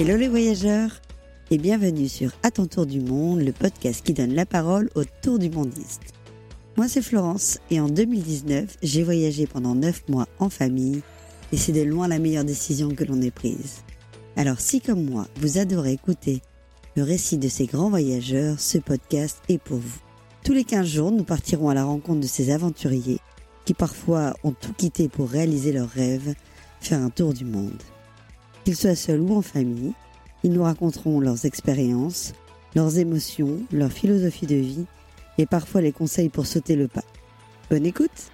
Hello les voyageurs et bienvenue sur À ton tour du monde, le podcast qui donne la parole au tour du mondiste. Moi c'est Florence et en 2019 j'ai voyagé pendant 9 mois en famille et c'est de loin la meilleure décision que l'on ait prise. Alors si comme moi vous adorez écouter le récit de ces grands voyageurs, ce podcast est pour vous. Tous les 15 jours nous partirons à la rencontre de ces aventuriers qui parfois ont tout quitté pour réaliser leurs rêves, faire un tour du monde. Qu'ils soient seuls ou en famille, ils nous raconteront leurs expériences, leurs émotions, leur philosophie de vie et parfois les conseils pour sauter le pas. Bonne écoute